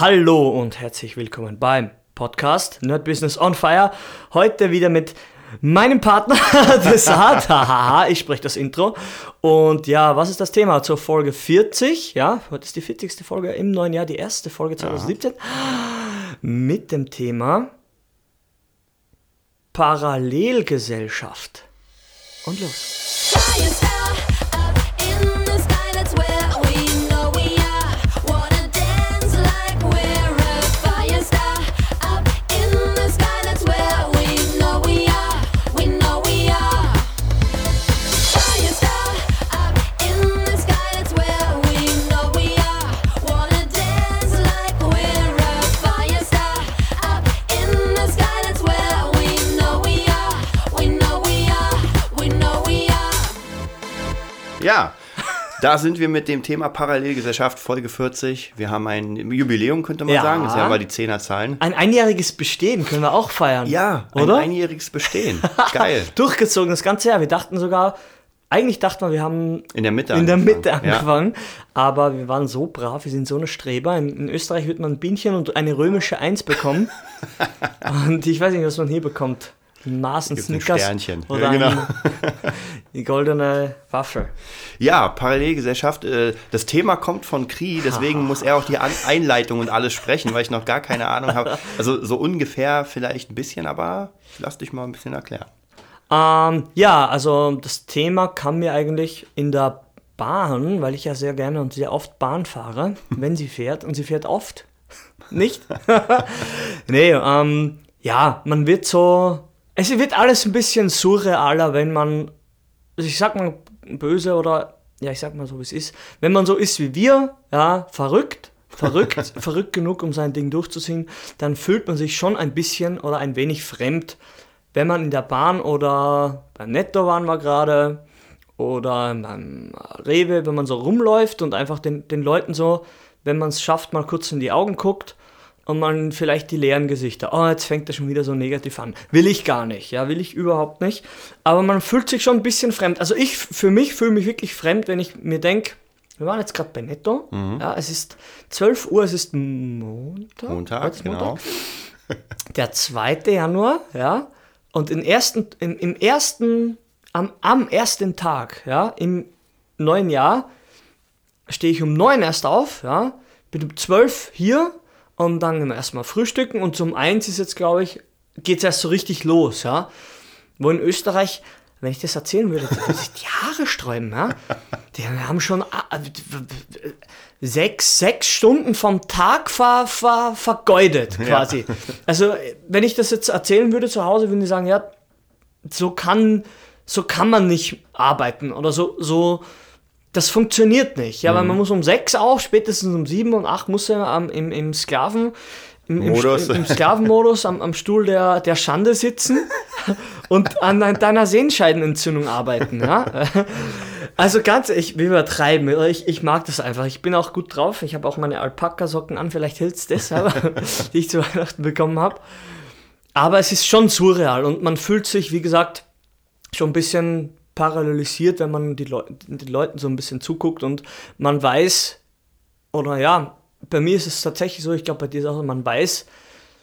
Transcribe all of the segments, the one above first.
Hallo und herzlich willkommen beim Podcast Nerd Business on Fire. Heute wieder mit meinem Partner, Desart. Haha, ich spreche das Intro. Und ja, was ist das Thema zur Folge 40? Ja, heute ist die 40. Folge im neuen Jahr, die erste Folge 2017. Mit dem Thema Parallelgesellschaft. Und los. Ja, da sind wir mit dem Thema Parallelgesellschaft, Folge 40. Wir haben ein Jubiläum, könnte man Ja. sagen. Das sind aber die Zehnerzahlen. Ein einjähriges Bestehen können wir auch feiern. Ja, oder? ein einjähriges Bestehen. Geil. Durchgezogen das ganze Jahr. Wir dachten sogar, eigentlich dachten wir, wir haben In der Mitte in der angefangen. Mitte Ja. angefangen. Aber wir waren so brav, wir sind so eine Streber. In, in Österreich wird man ein Bienchen und eine römische Eins bekommen. und ich weiß nicht, was man hier bekommt. Ein Snickers Sternchen. oder Ja, genau. die goldene Waffel. Ja, Parallelgesellschaft. Äh, das Thema kommt von Kri, deswegen muss er auch die An Einleitung und alles sprechen, weil ich noch gar keine Ahnung habe. Also so ungefähr vielleicht ein bisschen, aber lass dich mal ein bisschen erklären. Ähm, ja, also das Thema kam mir eigentlich in der Bahn, weil ich ja sehr gerne und sehr oft Bahn fahre, wenn sie fährt. Und sie fährt oft. Nicht? nee, ähm, ja, man wird so. Es wird alles ein bisschen surrealer, wenn man. Also ich sag mal böse oder. Ja, ich sag mal so, wie es ist. Wenn man so ist wie wir, ja, verrückt, verrückt, verrückt genug, um sein Ding durchzuziehen, dann fühlt man sich schon ein bisschen oder ein wenig fremd, wenn man in der Bahn oder beim Netto waren wir gerade oder beim Rewe, wenn man so rumläuft und einfach den, den Leuten so, wenn man es schafft, mal kurz in die Augen guckt und man vielleicht die leeren Gesichter, oh, jetzt fängt er schon wieder so negativ an. Will ich gar nicht, ja, will ich überhaupt nicht. Aber man fühlt sich schon ein bisschen fremd. Also ich, für mich fühle mich wirklich fremd, wenn ich mir denke, wir waren jetzt gerade bei Netto, ja, es ist 12 Uhr, es ist Montag. Montag, Heute ist genau. der 2. Januar, ja, und im ersten, im, im ersten, am, am ersten Tag, ja, im neuen Jahr, stehe ich um 9 erst auf, ja, bin um 12 hier und dann gehen wir erstmal frühstücken und zum 1 ist jetzt, glaube ich, geht es erst so richtig los, ja. Wo in Österreich, wenn ich das erzählen würde, würde sich die Haare sträuben, ja. Die haben schon ah, sechs, sechs Stunden vom Tag ver, ver, vergeudet, quasi. Also, wenn ich das jetzt erzählen würde zu Hause, würden die sagen, ja, so kann, so kann man nicht arbeiten oder so, so, das funktioniert nicht. Ja, weil man muss um sechs auf, spätestens um sieben und acht muss er am, im, im Sklaven, im, im, im Sklavenmodus am, am Stuhl der, der Schande sitzen und an deiner Sehenscheidenentzündung arbeiten. Ja? Also ganz, ich will übertreiben, ich, ich mag das einfach. Ich bin auch gut drauf. Ich habe auch meine Alpaka-Socken an, vielleicht hilft es deshalb, die ich zu Weihnachten bekommen habe. Aber es ist schon surreal und man fühlt sich, wie gesagt, schon ein bisschen parallelisiert, wenn man die Leu den Leuten so ein bisschen zuguckt und man weiß, oder ja, bei mir ist es tatsächlich so, ich glaube bei dir ist auch, man weiß,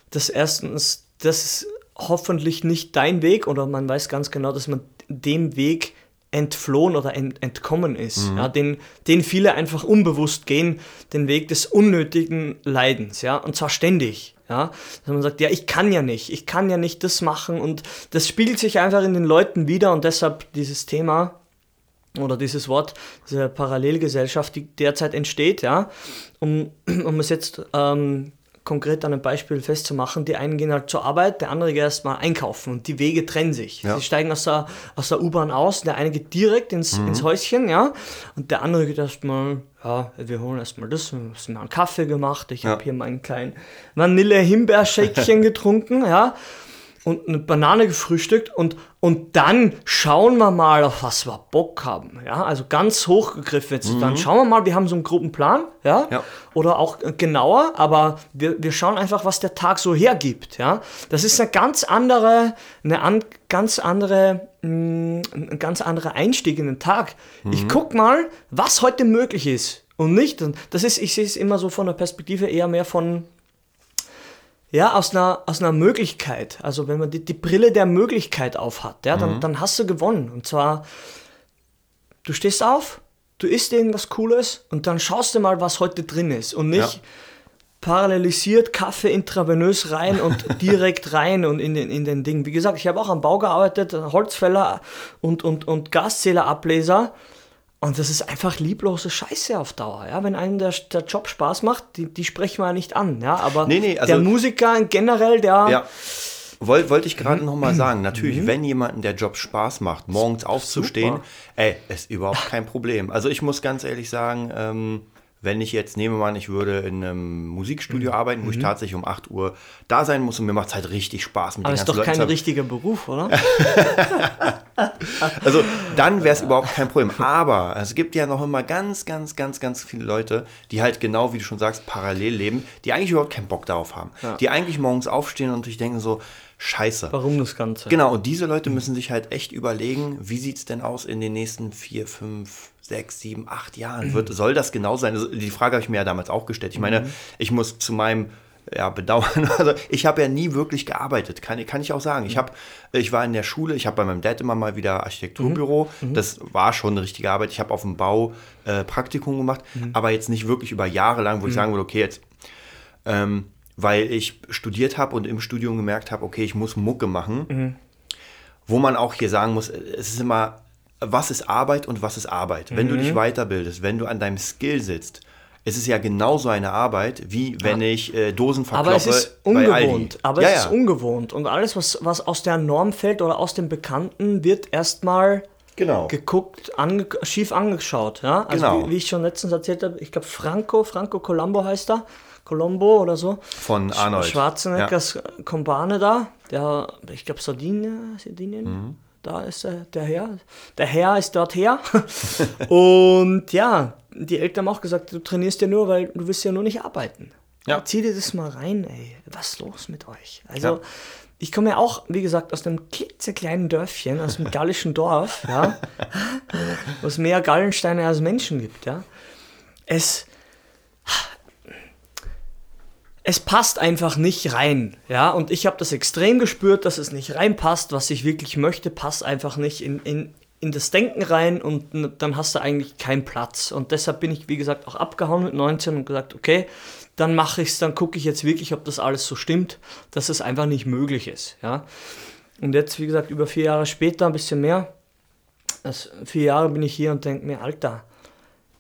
dass erstens, das ist hoffentlich nicht dein Weg oder man weiß ganz genau, dass man dem Weg entflohen oder ent entkommen ist, ja, den, den viele einfach unbewusst gehen, den Weg des unnötigen Leidens, ja, und zwar ständig, ja, dass man sagt, ja, ich kann ja nicht, ich kann ja nicht das machen und das spiegelt sich einfach in den Leuten wieder und deshalb dieses Thema oder dieses Wort, diese Parallelgesellschaft, die derzeit entsteht, ja, um, um es jetzt ähm, konkret an einem Beispiel festzumachen, die einen gehen halt zur Arbeit, der andere geht erstmal einkaufen und die Wege trennen sich. Ja. Sie steigen aus der, aus der U-Bahn aus, der eine geht direkt ins, ins Häuschen, ja, und der andere geht erstmal, ja, wir holen erstmal das, wir haben einen Kaffee gemacht, ich Ja. habe hier meinen kleinen Vanille-Himbeer-Shäkchen getrunken, ja, und eine Banane gefrühstückt und, und dann schauen wir mal, auf was wir Bock haben. Ja, also ganz hochgegriffen jetzt. Dann schauen wir mal, wir haben so einen Gruppenplan, ja, Ja. oder auch äh, genauer, aber wir, wir schauen einfach, was der Tag so hergibt, ja. Das ist eine ganz andere, eine an, ganz andere, mh, ein ganz anderer Einstieg in den Tag. Ich guck mal, was heute möglich ist. Und nicht, das ist, ich sehe es immer so von der Perspektive eher mehr von, ja, aus einer, aus einer Möglichkeit. Also wenn man die, die Brille der Möglichkeit aufhat, ja, dann, dann hast du gewonnen. Und zwar, du stehst auf, du isst irgendwas Cooles und dann schaust du mal, was heute drin ist. Und nicht Ja. parallelisiert Kaffee intravenös rein und direkt rein und in den, in den Ding. Wie gesagt, ich habe auch am Bau gearbeitet, Holzfäller und, und, und Gaszählerableser. Und das ist einfach lieblose Scheiße auf Dauer. Ja? Wenn einem der, der Job Spaß macht, die, die sprechen wir ja nicht an. Ja? Aber Nee, nee, also- der Musiker generell, der. Ja. Woll, wollte ich Mhm. gerade noch mal sagen, natürlich, wenn jemandem der Job Spaß macht, morgens aufzustehen, Super. ey, ist überhaupt kein Problem. Also ich muss ganz ehrlich sagen, ähm, wenn ich jetzt nehme mal, ich würde in einem Musikstudio Mhm. arbeiten, wo ich tatsächlich um 8 Uhr da sein muss und mir macht es halt richtig Spaß mit aber den ist doch kein Leuten. richtiger Beruf, oder? Also dann wäre es überhaupt kein Problem. Aber es gibt ja noch immer ganz, ganz, ganz, ganz viele Leute, die halt genau, wie du schon sagst, parallel leben, die eigentlich überhaupt keinen Bock darauf haben. Die eigentlich morgens aufstehen und sich denken so, scheiße. Warum das Ganze? Genau, und diese Leute müssen sich halt echt überlegen, wie sieht es denn aus in den nächsten vier, fünf, sechs, sieben, acht Jahren? Wird, soll das genau sein? Also die Frage habe ich mir ja damals auch gestellt. Ich meine, ich muss zu meinem ja, bedauern. Also ich habe ja nie wirklich gearbeitet, kann, kann ich auch sagen. Ich, hab, ich war in der Schule, ich habe bei meinem Dad immer mal wieder Architekturbüro. Das war schon eine richtige Arbeit. Ich habe auf dem Bau äh, Praktikum gemacht, aber jetzt nicht wirklich über Jahre lang, wo ich sagen würde, okay, jetzt ähm, weil ich studiert habe und im Studium gemerkt habe, okay, ich muss Mucke machen. Wo man auch hier sagen muss, es ist immer, was ist Arbeit und was ist Arbeit? Wenn du dich weiterbildest, wenn du an deinem Skill sitzt, es ist ja genauso eine Arbeit, wie wenn ich äh, Dosen verkloppe Aber es ist ungewohnt. Aber ja, es ja. ist ungewohnt. Und alles, was, was aus der Norm fällt oder aus dem Bekannten, wird erstmal Genau. geguckt, ange schief angeschaut. Ja? Also Genau. wie, wie ich schon letztens erzählt habe, ich glaube Franco, Franco Colombo heißt er. Colombo oder so. Von Arnold. Schwarzeneggers Kumpane da, der, ich glaube Sardinien, Sardinien, Mhm. da ist der, der Herr. Der Herr ist dort her. Und ja, die Eltern haben auch gesagt, du trainierst ja nur, weil du willst ja nur nicht arbeiten. Ja. Zieh dir das mal rein, ey. Was ist los mit euch? Also, Ja. ich komme ja auch, wie gesagt, aus einem klitzekleinen Dörfchen, aus einem gallischen Dorf, ja, wo es mehr Gallensteine als Menschen gibt, ja. Es, es passt einfach nicht rein, ja, und ich habe das extrem gespürt, dass es nicht reinpasst, was ich wirklich möchte, passt einfach nicht in, in, in das Denken rein und dann hast du eigentlich keinen Platz und deshalb bin ich, wie gesagt, auch abgehauen mit 19 und gesagt, okay, dann mache ich es, dann gucke ich jetzt wirklich, ob das alles so stimmt, dass es einfach nicht möglich ist, ja. Und jetzt, wie gesagt, über vier Jahre später, ein bisschen mehr, das, vier Jahre bin ich hier und denke mir, Alter,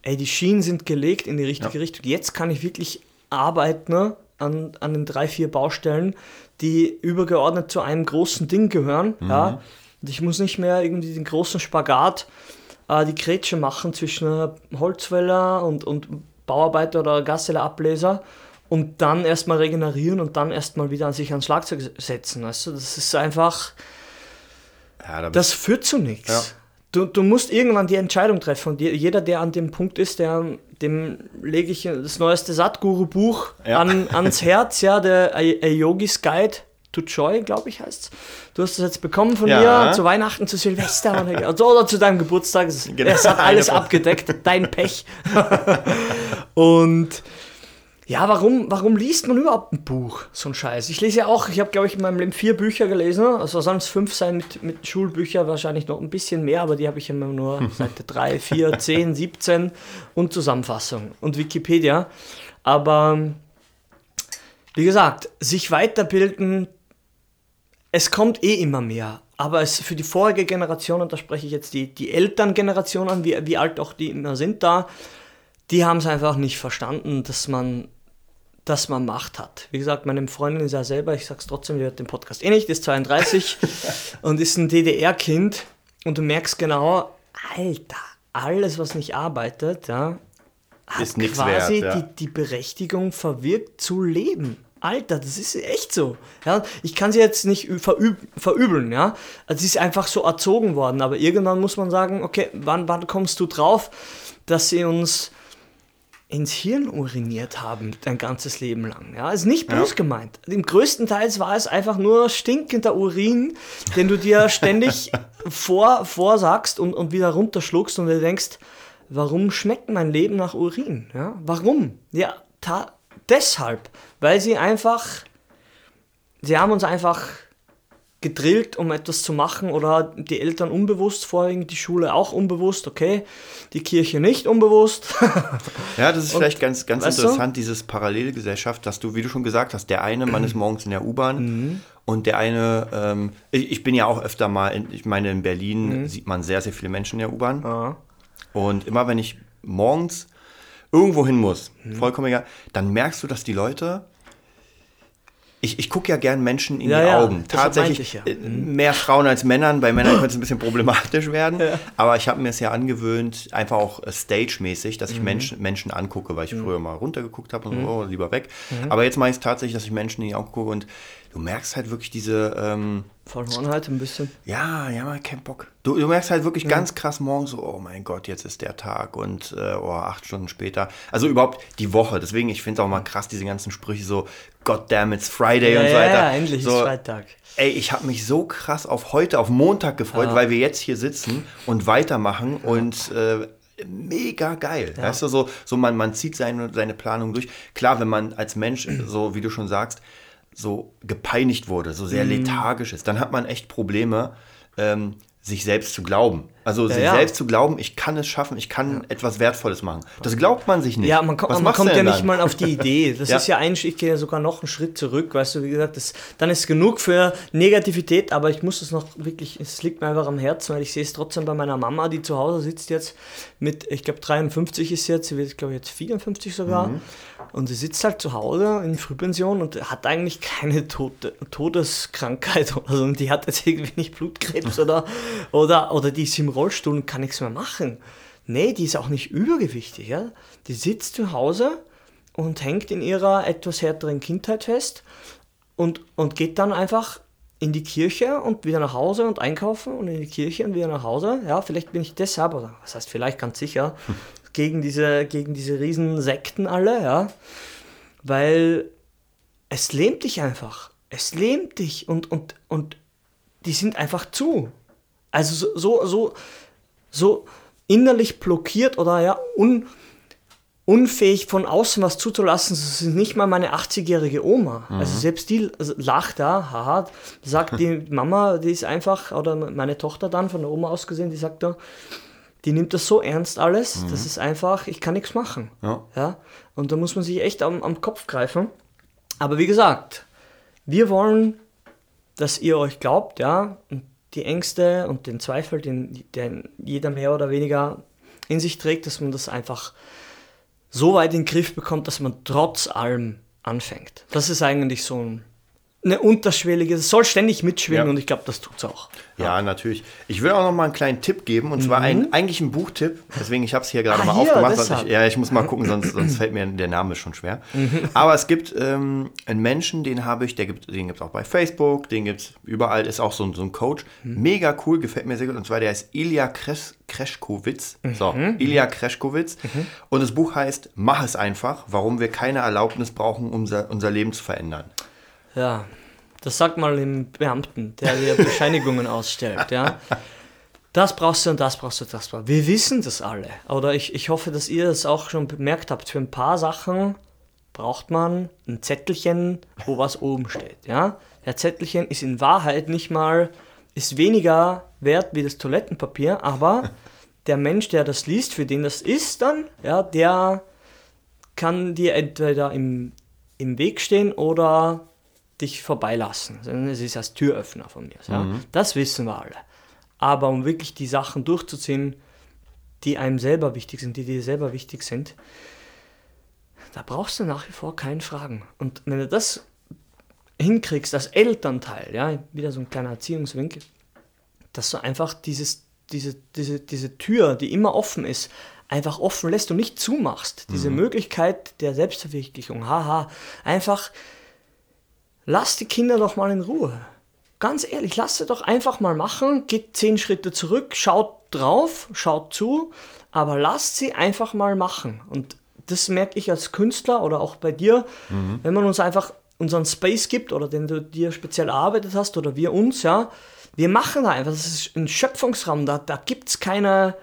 ey, die Schienen sind gelegt in die richtige Richtung. Jetzt kann ich wirklich arbeiten ne, an, an den drei, vier Baustellen, die übergeordnet zu einem großen Ding gehören. Ja. Und ich muss nicht mehr irgendwie den großen Spagat, äh, die Grätsche machen zwischen äh, Holzfäller und, und Bauarbeiter oder Gastelableser und dann erstmal regenerieren und dann erstmal wieder an sich ans Schlagzeug setzen. Du? Das ist einfach, Ja, da das führt zu nichts. Du, du musst irgendwann die Entscheidung treffen. Und je- jeder, der an dem Punkt ist, der, dem lege ich das neueste Satguru-Buch Ja. an, ans Herz, ja, der A- A Yogis Guide to Joy, glaube ich, heißt Du hast das jetzt bekommen von Ja. mir zu Weihnachten, zu Silvester oder, also, oder zu deinem Geburtstag. Es, Genau. es hat alles abgedeckt, dein Pech. Und ja, warum, warum liest man überhaupt ein Buch, so ein Scheiß? Ich lese ja auch, ich habe, glaube ich, in meinem Leben vier Bücher gelesen. Also sollen es fünf sein mit, mit Schulbüchern, wahrscheinlich noch ein bisschen mehr, aber die habe ich immer nur Seite 3, 4, 10, 17 und Zusammenfassung und Wikipedia. Aber wie gesagt, sich weiterbilden, es kommt eh immer mehr. Aber es für die vorige Generation, und da spreche ich jetzt die, die Elterngeneration an, wie, wie alt auch die immer sind da, die haben es einfach nicht verstanden, dass man, dass man Macht hat. Wie gesagt, meine Freundin ist ja selber, ich sag's trotzdem, die hört den Podcast eh nicht, ist 32 und ist ein DDR-Kind und du merkst genau, Alter, alles, was nicht arbeitet, ja, hat Ist quasi wert, ja. die, die Berechtigung verwirkt zu leben. Alter, das ist echt so. Ja, ich kann sie jetzt nicht verüb verübeln, ja. Also sie ist einfach so erzogen worden, aber irgendwann muss man sagen, okay, wann, wann kommst du drauf, dass sie uns ins Hirn uriniert haben, dein ganzes Leben lang. Ja, ist nicht böse gemeint. Im größten Teils war es einfach nur stinkender Urin, den du dir ständig vor, vorsagst und, und wieder runterschluckst und du denkst, warum schmeckt mein Leben nach Urin? Ja, warum? Ja, deshalb, weil sie einfach, sie haben uns einfach gedrillt, um etwas zu machen oder die Eltern unbewusst, vorwiegend die Schule auch unbewusst, okay, die Kirche nicht unbewusst. Ja, das ist vielleicht ganz, ganz weißt du? interessant, dieses Parallelgesellschaft, dass du, wie du schon gesagt hast, der eine Mann ist morgens in der U-Bahn Mhm. und der eine, ähm, ich, ich bin ja auch öfter mal, in, ich meine, in Berlin Mhm. sieht man sehr, sehr viele Menschen in der U-Bahn. ja. Und immer wenn ich morgens irgendwo hin muss, Mhm. vollkommen egal, dann merkst du, dass die Leute. Ich, ich gucke ja gern Menschen in Ja, die ja, Augen. Tatsächlich ja. äh, mehr Frauen als Männern. Bei Männern könnte es ein bisschen problematisch werden. Aber ich habe mir es ja angewöhnt, einfach auch äh, stage-mäßig, dass ich Mhm. Menschen, Menschen angucke, weil ich früher mal runtergeguckt habe und Mhm. so, oh, lieber weg. Aber jetzt mache ich es tatsächlich, dass ich Menschen in die Augen gucke und du merkst halt wirklich diese. Ähm, Verlorenheit ein bisschen. ja, ja, mal kein Bock. Du, du merkst halt wirklich ganz krass morgens so, oh mein Gott, jetzt ist der Tag und äh, oh, acht Stunden später. Also überhaupt die Woche. Deswegen, ich finde es auch mal krass, diese ganzen Sprüche so, God damn, it's Friday und so weiter. ja, endlich so, ist Freitag. Ey, ich habe mich so krass auf heute, auf Montag gefreut, Ja. weil wir jetzt hier sitzen und weitermachen und äh, mega geil. Weißt du, so, so man, man zieht seine, seine Planung durch. Klar, wenn man als Mensch, so wie du schon sagst, so gepeinigt wurde, so Mhm. sehr lethargisch ist, dann hat man echt Probleme, ähm, sich selbst zu glauben. Also sich ja. selbst zu glauben, ich kann es schaffen, ich kann etwas Wertvolles machen. Das glaubt man sich nicht. Ja, man, kommt- man kommt ja denn nicht dann? mal auf die Idee. Das Ja. ist ja ein, ich gehe ja sogar noch einen Schritt zurück, weißt du, wie gesagt, das, dann ist genug für Negativität, aber ich muss es noch wirklich, es liegt mir einfach am Herzen, weil ich sehe es trotzdem bei meiner Mama, die zu Hause sitzt jetzt mit, ich glaube 53 ist sie jetzt, sie wird glaube ich jetzt 54 sogar Mhm. Und sie sitzt halt zu Hause in Frühpension und hat eigentlich keine Tod Todeskrankheit oder so und die hat jetzt irgendwie nicht Blutkrebs oder, oder, oder die ist im Rollstuhl und kann nichts mehr machen. Nee, die ist auch nicht übergewichtig, ja. Die sitzt zu Hause und hängt in ihrer etwas härteren Kindheit fest und, und geht dann einfach in die Kirche und wieder nach Hause und einkaufen und in die Kirche und wieder nach Hause. Ja, vielleicht bin ich deshalb, oder was heißt vielleicht ganz sicher, gegen diese, gegen diese riesen Sekten alle, ja. Weil es lähmt dich einfach. Es lähmt dich und, und, und die sind einfach zu. Also so, so, so, innerlich blockiert oder ja, un, unfähig von außen was zuzulassen. Das ist nicht mal meine 80-jährige Oma. Also selbst die lacht da, haha, sagt die Mama, die ist einfach, oder meine Tochter dann von der Oma aus gesehen, die sagt da, die nimmt das so ernst alles, das ist einfach, ich kann nichts machen. Ja. Ja? Und da muss man sich echt am, am Kopf greifen. Aber wie gesagt, wir wollen, dass ihr euch glaubt, ja, und die Ängste und den Zweifel, den, den jeder mehr oder weniger in sich trägt, dass man das einfach so weit in den Griff bekommt, dass man trotz allem anfängt. Das ist eigentlich so ein, eine unterschwellige, es soll ständig mitschwingen Ja. und ich glaube, das tut's auch. Ja, natürlich. Ich will auch noch mal einen kleinen Tipp geben und zwar ein, eigentlich ein Buchtipp. Deswegen, ich habe es hier gerade Mhm. Ah, mal hier, aufgemacht. Ich, ja, ich muss mal gucken, sonst, sonst fällt mir der Name schon schwer. Mhm. Aber es gibt ähm, einen Menschen, den habe ich, der gibt, den gibt es auch bei Facebook, den gibt es überall, ist auch so, ein- so ein Coach. Mhm. Mega cool, gefällt mir sehr gut. Und zwar der ist Ilya Kres Kreschkowitz. So, Mhm. Ilya Kreschkowitz. Und das Buch heißt Mach es einfach, warum wir keine Erlaubnis brauchen, unser, unser Leben zu verändern. Ja, das sagt mal dem Beamten, der dir Bescheinigungen ausstellt, ja. Das brauchst du und das brauchst du, das brauchst du. Wir wissen das alle. Oder ich, ich hoffe, dass ihr das auch schon bemerkt habt. Für ein paar Sachen braucht man ein Zettelchen, wo was oben steht, ja. Der Zettelchen ist in Wahrheit nicht mal, ist weniger wert wie das Toilettenpapier, aber der Mensch, der das liest, für den das ist dann, ja, der kann dir entweder im, im Weg stehen oder dich vorbeilassen. Also Es ist als Türöffner von mir. Ja? Das wissen wir alle. Aber um wirklich die Sachen durchzuziehen, die einem selber wichtig sind, die dir selber wichtig sind, da brauchst du nach wie vor keinen Fragen. Und wenn du das hinkriegst als Elternteil, ja, wieder so ein kleiner Erziehungswinkel, dass du einfach dieses, diese, diese, diese Tür, die immer offen ist, einfach offen lässt und nicht zumachst. Diese Möglichkeit der Selbstverwirklichung, haha, einfach lass die Kinder doch mal in Ruhe. Ganz ehrlich, lass sie doch einfach mal machen, geht zehn Schritte zurück, schaut drauf, schaut zu, aber lasst sie einfach mal machen. Und das merke ich als Künstler oder auch bei dir, wenn man uns einfach unseren Space gibt oder den du dir speziell erarbeitet hast oder wir uns, ja, wir machen da einfach, das ist ein Schöpfungsraum, da, da gibt es keine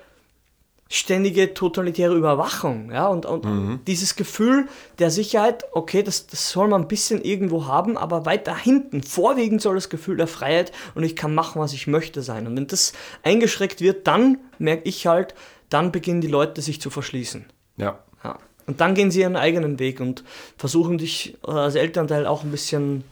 ständige totalitäre Überwachung, ja, und, und dieses Gefühl der Sicherheit, okay, das, das soll man ein bisschen irgendwo haben, aber weiter hinten, vorwiegend soll das Gefühl der Freiheit und ich kann machen, was ich möchte sein. Und wenn das eingeschränkt wird, dann merke ich halt, dann beginnen die Leute sich zu verschließen. Ja. Ja. Und dann gehen sie ihren eigenen Weg und versuchen dich äh, als Elternteil auch ein bisschen,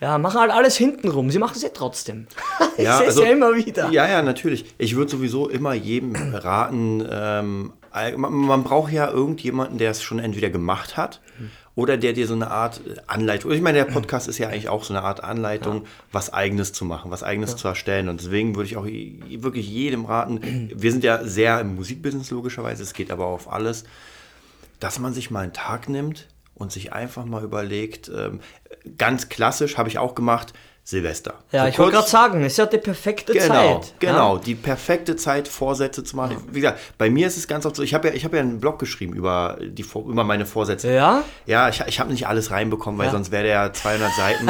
ja, machen halt alles hintenrum. Sie machen es ja trotzdem. ich Ja, sehe es also- ja immer wieder. Ja, ja, natürlich. Ich würde sowieso immer jedem raten, ähm, man, man braucht ja irgendjemanden, der es schon entweder gemacht hat oder der dir so eine Art Anleitung. Ich meine, der Podcast ist ja eigentlich auch so eine Art Anleitung, was Eigenes zu machen, was Eigenes zu erstellen. Und deswegen würde ich auch wirklich jedem raten, wir sind ja sehr im Musikbusiness logischerweise, es geht aber auf alles, dass man sich mal einen Tag nimmt und sich einfach mal überlegt, ähm, ganz klassisch habe ich auch gemacht, Silvester. Ja, So ich wollte gerade sagen, ist ja die perfekte Genau, Zeit. genau, Ja? die perfekte Zeit, Vorsätze zu machen. Wie gesagt, bei mir ist es ganz oft so, ich habe ja, ich habe ja einen Blog geschrieben über, die, über meine Vorsätze. Ja? Ja, ich, ich habe nicht alles reinbekommen, weil Ja. sonst wäre der ja 200 Seiten.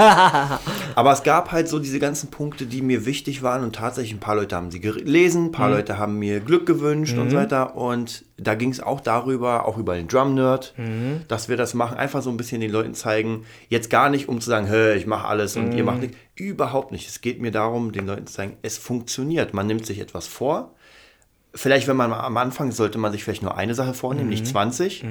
Aber es gab halt so diese ganzen Punkte, die mir wichtig waren und tatsächlich ein paar Leute haben sie gelesen, ein paar Mhm. Leute haben mir Glück gewünscht und so weiter. Und da ging es auch darüber, auch über den Drum Nerd, Mhm. dass wir das machen, einfach so ein bisschen den Leuten zeigen. Jetzt gar nicht, um zu sagen, hey, ich mache alles und Mhm. ihr macht nichts. Überhaupt nicht. Es geht mir darum, den Leuten zu zeigen, es funktioniert. Man nimmt sich etwas vor. Vielleicht, wenn man am Anfang sollte man sich vielleicht nur eine Sache vornehmen, Mhm. nicht 20.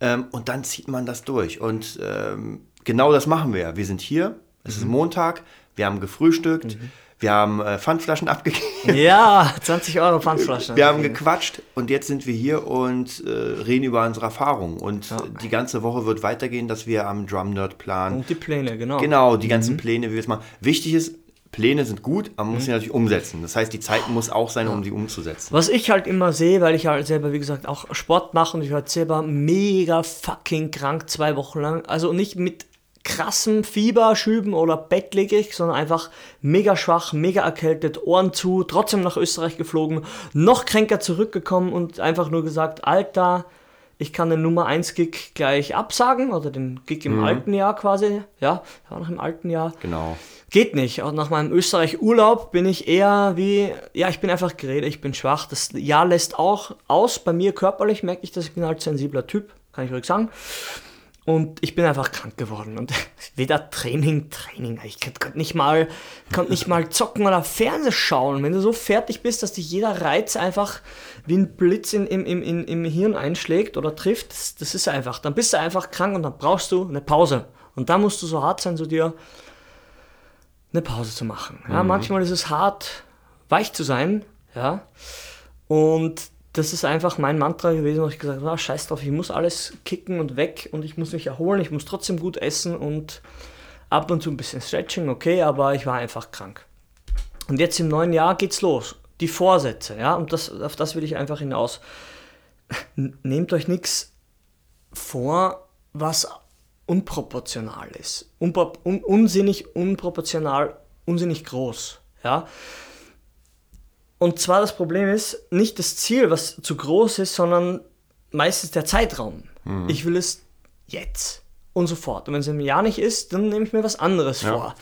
Ähm, und dann zieht man das durch. Und ähm, genau das machen wir. Wir sind hier, es ist Montag, wir haben gefrühstückt, wir haben äh, Pfandflaschen abgegeben, Ja, 20 Euro Pfandflaschen. wir haben gequatscht und jetzt sind wir hier und äh, reden über unsere Erfahrungen. Und die ganze Woche wird weitergehen, dass wir am Drum Nerd planen. Und die Pläne, genau. Genau, die ganzen Pläne, wie wir es machen. Wichtig ist, Pläne sind gut, aber man muss sie natürlich umsetzen. Das heißt, die Zeit muss auch sein, um sie umzusetzen. Was ich halt immer sehe, weil ich halt selber, wie gesagt, auch Sport mache und ich war halt selber mega fucking krank zwei Wochen lang. Also nicht mit krassem Fieberschüben oder bettlägerig, sondern einfach mega schwach, mega erkältet, Ohren zu, trotzdem nach Österreich geflogen, noch kränker zurückgekommen und einfach nur gesagt, Alter, ich kann den Nummer 1 Gig gleich absagen oder den Gig im alten Jahr quasi, ja, war noch im alten Jahr. Genau. Geht nicht. Auch nach meinem Österreich-Urlaub bin ich eher wie, ja, ich bin einfach geredet, ich bin schwach. Das Jahr lässt auch aus. Bei mir körperlich merke ich, dass ich bin halt sensibler Typ, kann ich ruhig sagen. Und ich bin einfach krank geworden. Und weder Training, Training, ich konnte nicht mal, konnte nicht mal zocken oder Fernseh schauen. Wenn du so fertig bist, dass dich jeder Reiz einfach wie ein Blitz in, im, im, im, Hirn einschlägt oder trifft, das, das ist einfach. Dann bist du einfach krank und dann brauchst du eine Pause. Und da musst du so hart sein, so dir eine Pause zu machen. Ja, manchmal ist es hart, weich zu sein, ja. Und das ist einfach mein Mantra gewesen, wo ich gesagt habe, ah, scheiß drauf, ich muss alles kicken und weg und ich muss mich erholen, ich muss trotzdem gut essen und ab und zu ein bisschen Stretching, okay, aber ich war einfach krank. Und jetzt im neuen Jahr geht's los. Die Vorsätze, ja, und das, auf das will ich einfach hinaus. Nehmt euch nichts vor, was unproportional ist. Unpro un unsinnig, unproportional, unsinnig groß. Ja? Und zwar das Problem ist nicht das Ziel, was zu groß ist, sondern meistens der Zeitraum. Ich will es jetzt und sofort. Und wenn es im Jahr nicht ist, dann nehme ich mir was anderes vor.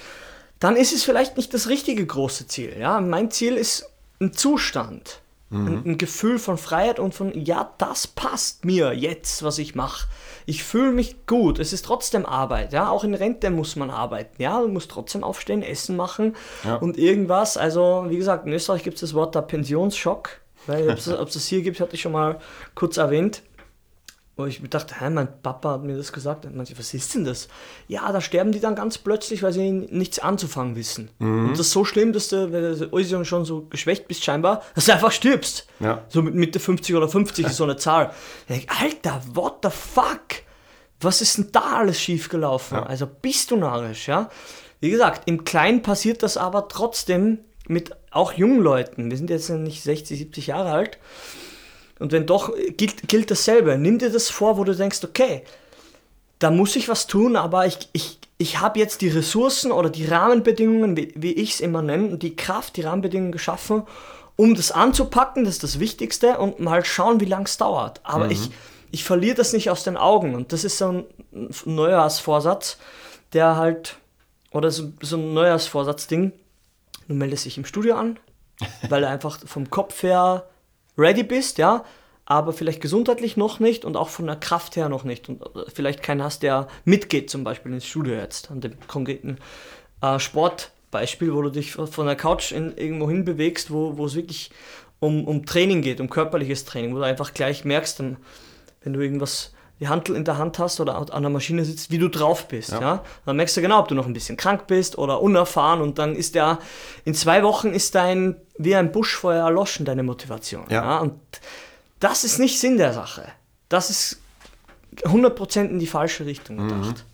Dann ist es vielleicht nicht das richtige große Ziel. Ja? Mein Ziel ist ein Zustand. Ein, ein Gefühl von Freiheit und von, ja, das passt mir jetzt, was ich mache. Ich fühle mich gut. Es ist trotzdem Arbeit. Ja? Auch in Rente muss man arbeiten. Ja? Du musst trotzdem aufstehen, Essen machen und irgendwas. Also, wie gesagt, in Österreich gibt es das Wort der Pensionsschock. Weil, ob es ob es das hier gibt, hatte ich schon mal kurz erwähnt. Wo ich mir dachte, hä, mein Papa hat mir das gesagt. Und manche, was ist denn das? Ja, da sterben die dann ganz plötzlich, weil sie nichts anzufangen wissen. Und das ist so schlimm, dass du, wenn du äußerlich schon so geschwächt bist, scheinbar, dass du einfach stirbst. Ja. So mit Mitte 50 oder 50 ist so eine Zahl. Ich denk, Alter, what the fuck? Was ist denn da alles schiefgelaufen? Also bist du narrisch, ja? Wie gesagt, im Kleinen passiert das aber trotzdem mit auch jungen Leuten. Wir sind jetzt nicht 60, 70 Jahre alt. Und wenn doch, gilt, gilt dasselbe. Nimm dir das vor, wo du denkst, okay, da muss ich was tun, aber ich, ich, ich habe jetzt die Ressourcen oder die Rahmenbedingungen, wie, wie ich es immer nenne, die Kraft, die Rahmenbedingungen geschaffen, um das anzupacken, das ist das Wichtigste, und mal schauen, wie lange es dauert. Aber ich, ich verliere das nicht aus den Augen. Und das ist so ein Neujahrsvorsatz, der halt, oder so, so ein Neujahrsvorsatzding, du meldest dich im Studio an, weil einfach vom Kopf her ready bist, ja, aber vielleicht gesundheitlich noch nicht und auch von der Kraft her noch nicht und äh, vielleicht keinen hast, der mitgeht, zum Beispiel ins Studio jetzt, an dem konkreten äh, Sportbeispiel, wo du dich von der Couch in, irgendwo hin bewegst, wo, wo es wirklich um, um Training geht, um körperliches Training, wo du einfach gleich merkst, dann, wenn du irgendwas die Handel in der Hand hast oder an der Maschine sitzt, wie du drauf bist. Ja. Dann merkst du genau, ob du noch ein bisschen krank bist oder unerfahren und dann ist der, in zwei Wochen ist dein, wie ein Buschfeuer erloschen, deine Motivation. Ja. Und das ist nicht Sinn der Sache. Das ist 100% in die falsche Richtung gedacht. Ja.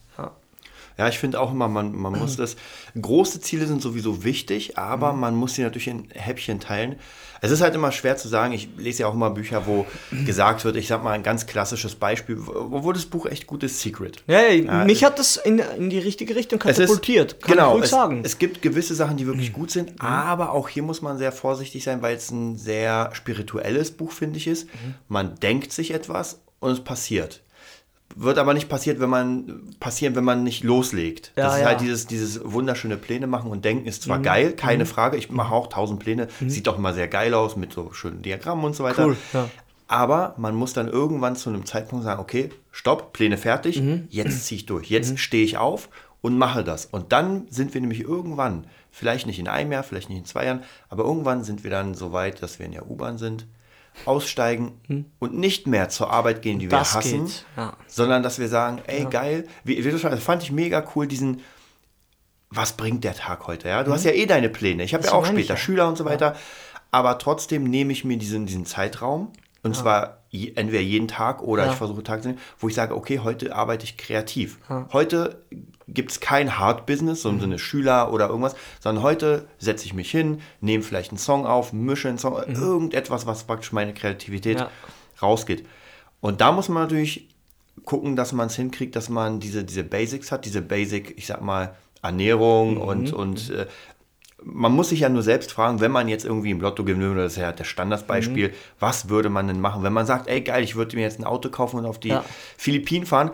Ja, ich finde auch immer, man, man muss das. Große Ziele sind sowieso wichtig, aber man muss sie natürlich in Häppchen teilen. Es ist halt immer schwer zu sagen. Ich lese ja auch immer Bücher, wo gesagt wird, ich sag mal ein ganz klassisches Beispiel, wo, wo das Buch echt gut ist, Secret. Ja, ja, mich hat das in, in die richtige Richtung Es ist- katapultiert. Kann genau, ich ruhig es, sagen. Mhm. es gibt gewisse Sachen, die wirklich gut sind, aber auch hier muss man sehr vorsichtig sein, weil es ein sehr spirituelles Buch, finde ich, ist. Mhm. Man denkt sich etwas und es passiert. Wird aber nicht passiert, wenn man passieren, wenn man nicht loslegt. Ja, das ist ja. Mhm. halt dieses, dieses wunderschöne Pläne machen und denken ist zwar geil, keine Frage. Ich mache auch tausend Pläne, sieht doch immer sehr geil aus mit so schönen Diagrammen und so weiter. Cool, ja. Aber man muss dann irgendwann zu einem Zeitpunkt sagen, okay, stopp, Pläne fertig, Mhm. jetzt ziehe ich durch, jetzt stehe ich auf und mache das. Und dann sind wir nämlich irgendwann, vielleicht nicht in einem Jahr, vielleicht nicht in zwei Jahren, aber irgendwann sind wir dann so weit, dass wir in der U-Bahn sind, aussteigen und nicht mehr zur Arbeit gehen, die wir Mhm. Das hassen, ja. sondern dass wir sagen, ey, geil, wie, wie du schon, das fand ich mega cool, diesen, was bringt der Tag heute? Ja? Du hast ja eh deine Pläne. Ich habe Mhm. Ja auch später ja. Schüler und so weiter. Aber trotzdem nehme ich mir diesen, diesen Zeitraum. Und zwar entweder jeden Tag oder Ja. ich versuche Tag zu nehmen, wo ich sage, okay, heute arbeite ich kreativ. Heute gibt es kein Hard Business, so Mhm. im Sinne Schüler oder irgendwas, sondern heute setze ich mich hin, nehme vielleicht einen Song auf, mische einen Song, irgendetwas, was praktisch meine Kreativität Mhm. Ja. rausgeht. Und da muss man natürlich gucken, dass man es hinkriegt, dass man diese, diese Basics hat, diese Basic, ich sag mal, Ernährung und, und äh, man muss sich ja nur selbst fragen, wenn man jetzt irgendwie im Lotto würde, das ist ja das Standardbeispiel, was würde man denn machen, wenn man sagt, ey geil, ich würde mir jetzt ein Auto kaufen und auf die Ja. Philippinen fahren,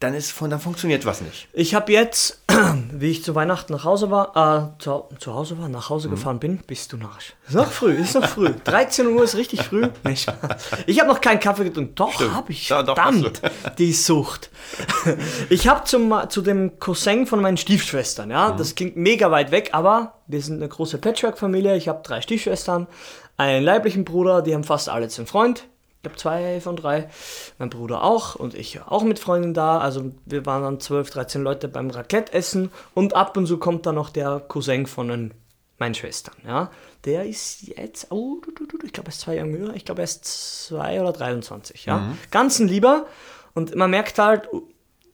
dann ist von, dann funktioniert was nicht. Ich habe jetzt, wie ich zu Weihnachten nach Hause war, äh, zu, zu Hause war, nach Mhm. Hause gefahren bin, bist du Narsch. Ist noch früh, ist noch früh. 13 Uhr ist richtig früh. Spaß. Ich habe noch keinen Kaffee getrunken. Doch, habe ich. Ja. Verdammt, die Sucht. Ich habe zum, zu dem Cousin von meinen Stiefschwestern, ja, Mhm. das klingt mega weit weg, aber wir sind eine große Patchwork-Familie. Ich habe drei Stiefschwestern, einen leiblichen Bruder, die haben fast alle einen Freund. Ich habe zwei von drei. Mein Bruder auch und ich auch mit Freunden da. Also wir waren dann 12, 13 Leute beim Raclette-Essen und ab und zu kommt dann noch der Cousin von den, meinen Schwestern. Ja? Der ist jetzt, oh, ich glaube, er ist zwei Jahre jünger. Ich glaube, er ist zwei oder 23. Ja? Ganz ein Lieber. Und man merkt halt,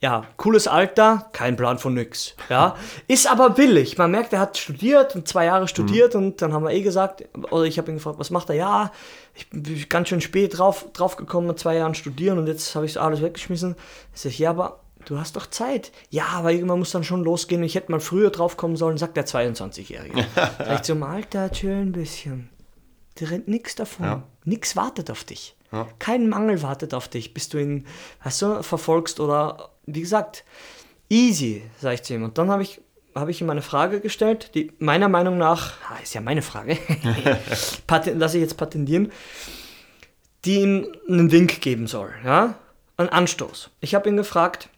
ja, cooles Alter, kein Plan von nix. Ja, ist aber billig. Man merkt, er hat studiert und zwei Jahre studiert und dann haben wir eh gesagt, oder ich habe ihn gefragt, was macht er? Ja, ich bin ganz schön spät drauf, drauf gekommen mit zwei Jahren studieren und jetzt habe ich so alles weggeschmissen. Ich sage, ja, aber du hast doch Zeit. Ja, aber irgendwann muss dann schon losgehen. Ich hätte mal früher drauf kommen sollen, sagt der 22-Jährige. Sag ich zum Alter, chill ein bisschen. Der rennt nichts davon. Ja. Nix wartet auf dich. Ja. Kein Mangel wartet auf dich, bis du ihn, weißt du, verfolgst oder, wie gesagt, easy, sag ich zu ihm. Und dann habe ich, habe ich ihm eine Frage gestellt, die meiner Meinung nach, ah, ist ja meine Frage, lasse ich jetzt patentieren, die ihm einen Wink geben soll, ja, einen Anstoß. Ich habe ihn gefragt,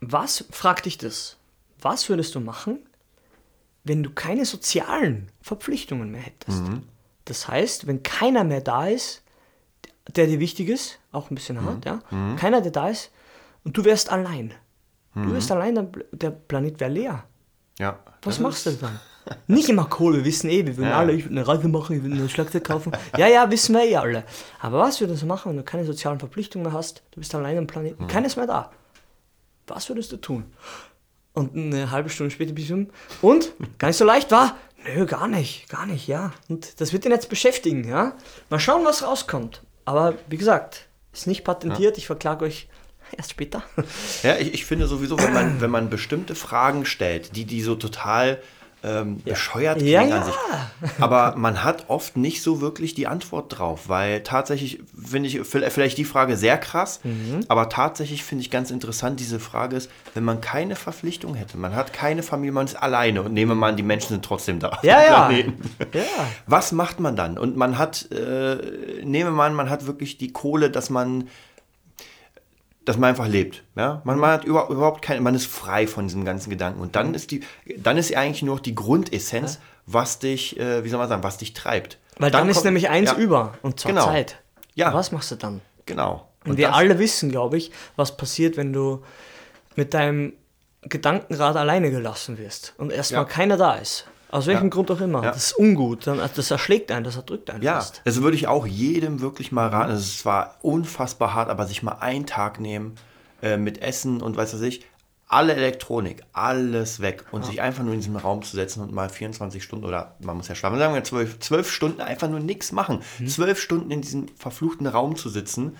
was, frag dich das, was würdest du machen, wenn du keine sozialen Verpflichtungen mehr hättest? Das heißt, wenn keiner mehr da ist, der dir wichtig ist, auch ein bisschen hart, ja, keiner, der da ist, und du wärst allein. Du wärst allein, dann der Planet wäre leer. Ja. Was machst du dann? Nicht immer cool, wir wissen eh, wir würden Ja. alle, ich will eine Reise machen, ich will ein Schlagzeug kaufen. Ja, ja, wissen wir eh alle. Aber was würdest du machen, wenn du keine sozialen Verpflichtungen mehr hast, du bist allein am Planeten, keiner ist mehr da? Was würdest du tun? Und eine halbe Stunde später bist du, und? Gar nicht so leicht war? Nö, gar nicht, gar nicht, ja. Und das wird ihn jetzt beschäftigen, ja. Mal schauen, was rauskommt. Aber wie gesagt, ist nicht patentiert, ich verklage euch erst später. Ja, ich, ich finde sowieso, wenn man, wenn man bestimmte Fragen stellt, die, die so total ähm, bescheuert Ja, an ja. sich. Aber man hat oft nicht so wirklich die Antwort drauf, weil tatsächlich finde ich vi- vielleicht die Frage sehr krass, Mhm. aber tatsächlich finde ich ganz interessant, diese Frage ist, wenn man keine Verpflichtung hätte, man hat keine Familie, man ist alleine und nehmen wir mal an, die Menschen sind trotzdem da. Ja, ja. Ja. Was macht man dann? Und man hat, äh, nehmen wir mal an, man hat wirklich die Kohle, dass man, dass man einfach lebt. Ja? Man, man hat über, überhaupt keine, man ist frei von diesem ganzen Gedanken. Und dann ist die, dann ist eigentlich nur noch die Grundessenz, was dich, äh, wie soll man sagen, was dich treibt. Weil dann, ist kommt- nämlich eins ja, über und zwar Genau. Zeit. Ja. Was machst du dann? Genau. Und, wir das- alle wissen, glaube ich, was passiert, wenn du mit deinem Gedankenrad alleine gelassen wirst und erstmal Ja. keiner da ist. Aus welchem Ja. Grund auch immer. Ja. Das ist ungut. Dann, das erschlägt einen, das erdrückt einen Ja, fast. das würde ich auch jedem wirklich mal raten. Es ist zwar unfassbar hart, aber sich mal einen Tag nehmen äh, mit Essen und weiß was ich, alle Elektronik, alles weg und sich einfach nur in diesen Raum zu setzen und mal 24 Stunden oder man muss ja schlafen, sagen wir 12, 12 Stunden einfach nur nichts machen. Mhm. 12 Stunden in diesem verfluchten Raum zu sitzen,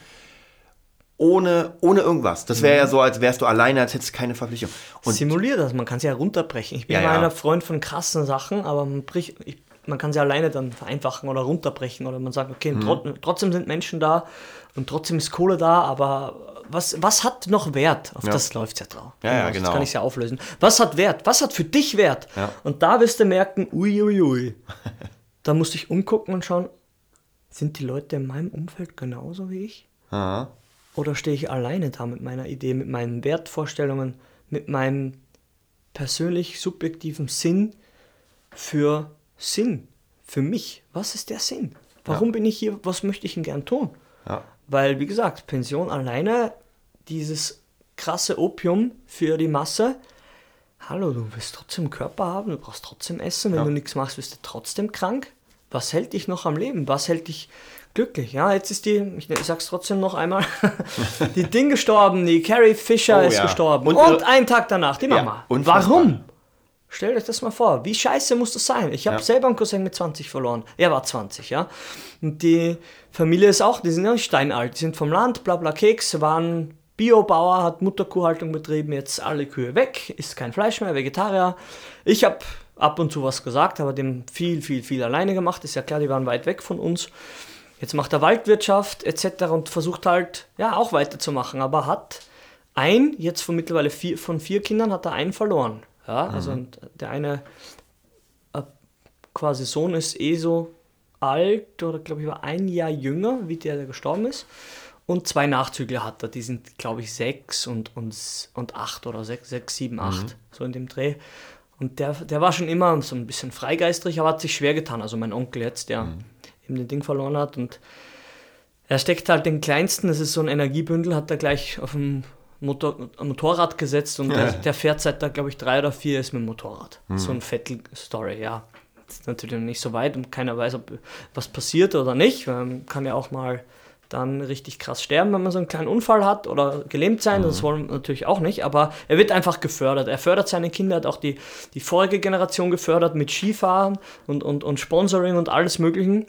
ohne, ohne irgendwas. Das Mhm. wäre ja so, als wärst du alleine, als hättest du keine Verpflichtung. Und Simulier das, man kann sie ja runterbrechen. Ich bin Ja, ja. ein Freund von krassen Sachen, aber man, bricht, ich, man kann sie alleine dann vereinfachen oder runterbrechen oder man sagt, okay, Mhm. trot, trotzdem sind Menschen da und trotzdem ist Kohle da, aber was, was hat noch Wert? Auf Ja. das läuft es ja drauf. Ja, ja, Jetzt genau. kann ich es ja auflösen. Was hat Wert? Was hat für dich Wert? Ja. Und da wirst du merken, uiuiui. Ui, ui. da musst du dich umgucken und schauen, sind die Leute in meinem Umfeld genauso wie ich? Aha. Oder stehe ich alleine da mit meiner Idee, mit meinen Wertvorstellungen, mit meinem persönlich subjektiven Sinn für Sinn, für mich? Was ist der Sinn? Warum bin ich hier? Was möchte ich denn gern tun? Ja. Weil, wie gesagt, Pension alleine, dieses krasse Opium für die Masse. Hallo, du willst trotzdem Körper haben, du brauchst trotzdem Essen. Wenn Ja. du nichts machst, wirst du trotzdem krank. Was hält dich noch am Leben? Was hält dich glücklich? Ja, jetzt ist die, ich sag's trotzdem noch einmal, die Ding gestorben, die Carrie Fisher Oh ist ja. gestorben. Und Und, ihre- einen Tag danach, die Mama. unfassbar. Warum? Stellt euch das mal vor, wie scheiße muss das sein? Ich habe Ja. selber einen Cousin mit 20 verloren. Er war 20, ja. Und die Familie ist auch, die sind ja steinalt, die sind vom Land, bla bla Keks, waren Biobauer, hat Mutterkuhhaltung betrieben, jetzt alle Kühe weg, isst kein Fleisch mehr, Vegetarier. Ich habe ab und zu was gesagt, aber dem viel, viel, viel alleine gemacht. Ist ja klar, die waren weit weg von uns. Jetzt macht er Waldwirtschaft etc. und versucht halt, ja, auch weiterzumachen, aber hat ein, jetzt von mittlerweile vier, von vier Kindern hat er einen verloren. Ja, also und der eine äh, quasi Sohn ist eh so alt oder glaube ich war ein Jahr jünger, wie der, der gestorben ist. Und zwei Nachzügler hat er, die sind glaube ich sechs und, und, und acht oder sechs, sechs sieben, acht, so in dem Dreh. Und der, der war schon immer so ein bisschen freigeistrig, aber hat sich schwer getan. Also mein Onkel jetzt, der eben den Ding verloren hat und er steckt halt den kleinsten, das ist so ein Energiebündel, hat er gleich auf dem Motor, Motorrad gesetzt und der, der fährt seit da, glaube ich, drei oder vier ist mit dem Motorrad. So ein Vettel-Story, ja. Das ist natürlich noch nicht so weit und keiner weiß, ob was passiert oder nicht. Man kann ja auch mal dann richtig krass sterben, wenn man so einen kleinen Unfall hat oder gelähmt sein. Das wollen wir natürlich auch nicht, aber er wird einfach gefördert. Er fördert seine Kinder, hat auch die, die vorige Generation gefördert mit Skifahren und, und, und Sponsoring und alles Möglichen.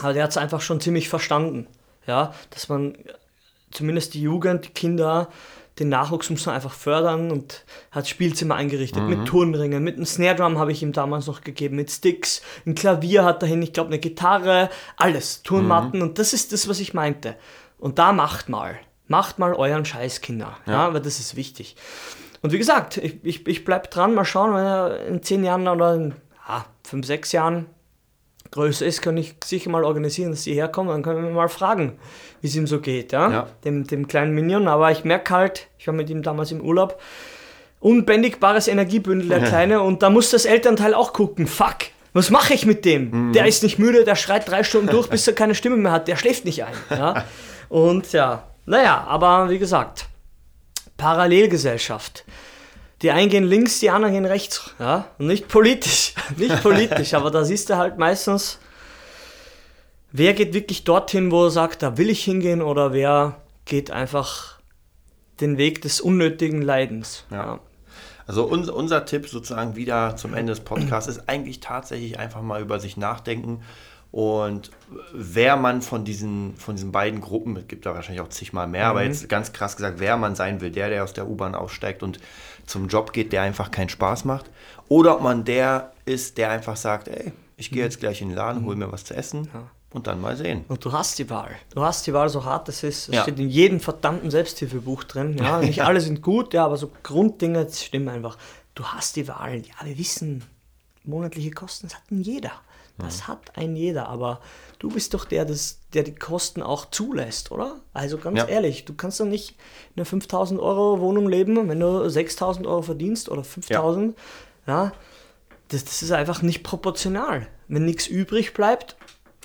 Aber der hat es einfach schon ziemlich verstanden, ja, dass man zumindest die Jugend, die Kinder, den Nachwuchs muss man einfach fördern und hat Spielzimmer eingerichtet mit Turnringen, mit einem Snare Drum habe ich ihm damals noch gegeben, mit Sticks, ein Klavier hat dahin, ich glaube eine Gitarre, alles, Turnmatten und das ist das, was ich meinte. Und da macht mal, macht mal euren Scheiß, Kinder, ja, weil das ist wichtig. Und wie gesagt, ich, ich, ich bleib dran, mal schauen, wenn er in zehn Jahren oder in ja, fünf, sechs Jahren größer ist, kann ich sicher mal organisieren, dass sie herkommen. Dann können wir mal fragen, wie es ihm so geht, ja? Ja. Dem, dem kleinen Minion. Aber ich merke halt, ich war mit ihm damals im Urlaub, unbändigbares Energiebündel, der Kleine. Und da muss das Elternteil auch gucken. Fuck, was mache ich mit dem? Der ist nicht müde, der schreit drei Stunden durch, bis er keine Stimme mehr hat. Der schläft nicht ein. Ja? Und ja, naja, aber wie gesagt, Parallelgesellschaft. Die einen gehen links, die anderen gehen rechts. Ja? Und nicht politisch. nicht politisch, aber da siehst du halt meistens, wer geht wirklich dorthin, wo er sagt, da will ich hingehen, oder wer geht einfach den Weg des unnötigen Leidens. Ja. Also unser, unser Tipp sozusagen wieder zum Ende des Podcasts ist eigentlich tatsächlich einfach mal über sich nachdenken Und wer man von diesen, von diesen beiden Gruppen, es gibt da wahrscheinlich auch zigmal mehr, aber jetzt ganz krass gesagt, wer man sein will, der, der aus der U-Bahn aussteigt und zum Job geht, der einfach keinen Spaß macht. Oder ob man der ist, der einfach sagt, ey, ich gehe jetzt gleich in den Laden, hol mir was zu essen und dann mal sehen. Und du hast die Wahl. Du hast die Wahl, so hart es ist. Es Ja. steht in jedem verdammten Selbsthilfebuch drin. Ja, nicht alle sind gut, ja, aber so Grunddinge stimmen einfach. Du hast die Wahl. Ja, wir wissen, monatliche Kosten, das hat ein jeder. Das hat ein jeder, aber du bist doch der, das, der die Kosten auch zulässt, oder? Also ganz Ja. ehrlich, du kannst doch nicht in einer 5000 Euro Wohnung leben, wenn du 6000 Euro verdienst oder 5000. Ja, das, das ist einfach nicht proportional. Wenn nichts übrig bleibt,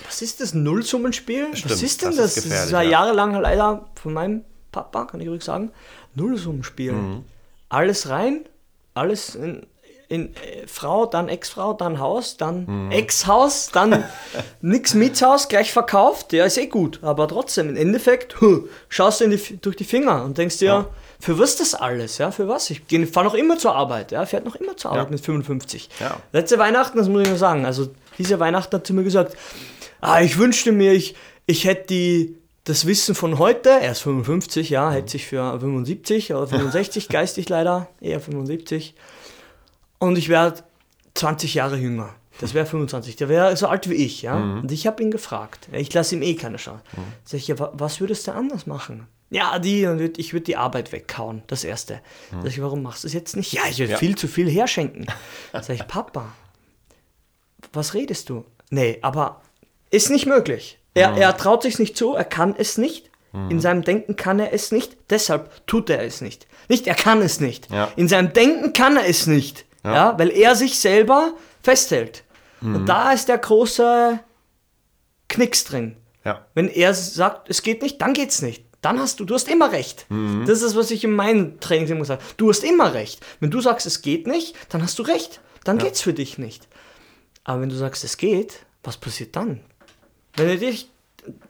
was ist das? Nullsummenspiel? Stimmt, was ist denn das das? ist Das, war ja. jahrelang leider von meinem Papa, kann ich ruhig sagen, Nullsummenspiel. Mhm. Alles rein, alles in, in äh, Frau, dann Ex-Frau, dann Haus, dann Mhm. Ex-Haus, dann nix Mietshaus, gleich verkauft. Ja, ist eh gut. Aber trotzdem, im Endeffekt, huh, schaust du die, durch die Finger und denkst dir, Ja. für was das alles? Ja, für was? Ich fahre noch immer zur Arbeit. Ja, fährt noch immer zur Arbeit Ja. mit 55. Ja. Letzte Weihnachten, das muss ich nur sagen, also diese Weihnachten hat sie mir gesagt, ah, ich wünschte mir, ich, ich hätte die, das Wissen von heute, er ist 55, ja, hätte sich für 75 oder 65, geistig leider, eher 75. Und ich wäre 20 Jahre jünger. Das wäre 25. Der wäre so alt wie ich, ja. Und ich habe ihn gefragt. Ich lasse ihm eh keine Chance. Sag ich, ja, wa- was würdest du anders machen? Ja, die, ich würde die Arbeit wegkauen, das Erste. Sag ich, warum machst du es jetzt nicht? Ja, ich würde Ja. viel zu viel herschenken. Sag ich, Papa, was redest du? Nee, aber ist nicht möglich. Er, er traut sich nicht zu, er kann es nicht. In seinem Denken kann er es nicht, deshalb tut er es nicht. Nicht, er kann es nicht. Ja. In seinem Denken kann er es nicht. Ja. weil er sich selber festhält. Und da ist der große Knicks drin. Ja. Wenn er sagt, es geht nicht, dann geht's nicht. Dann hast du, du hast immer recht. Das ist, was ich in meinen Trainings immer gesagt habe. Du hast immer recht. Wenn du sagst, es geht nicht, dann hast du recht. Dann geht's für dich nicht. Aber wenn du sagst, es geht, was passiert dann? Wenn du, dich,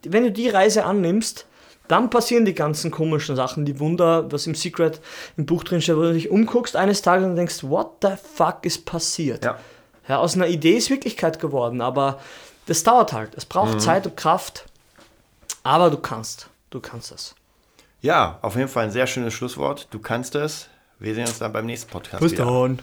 wenn du die Reise annimmst, dann passieren die ganzen komischen Sachen, die Wunder, was im Secret im Buch drin steht, wo du dich umguckst eines Tages und denkst, what the fuck ist passiert? Ja. Ja, aus einer Idee ist Wirklichkeit geworden, aber das dauert halt. Es braucht Zeit und Kraft, aber du kannst. Du kannst es. Ja, auf jeden Fall ein sehr schönes Schlusswort. Du kannst es. Wir sehen uns dann beim nächsten Podcast Bis wieder. dann.